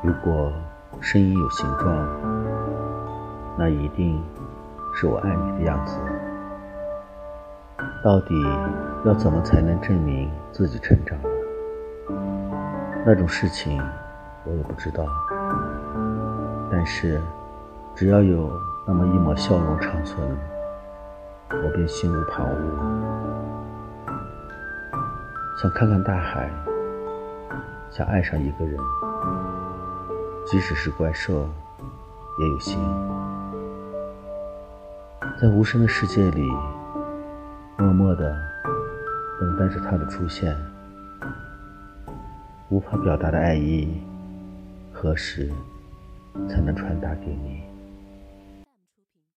如果声音有形状，那一定是我爱你的样子。到底要怎么才能证明自己成长了？那种事情我也不知道。但是，只要有那么一抹笑容长存，我便心无旁骛。想看看大海，想爱上一个人。即使是怪兽，也有心。在无声的世界里，默默的等待着他的出现。无法表达的爱意，何时才能传达给你？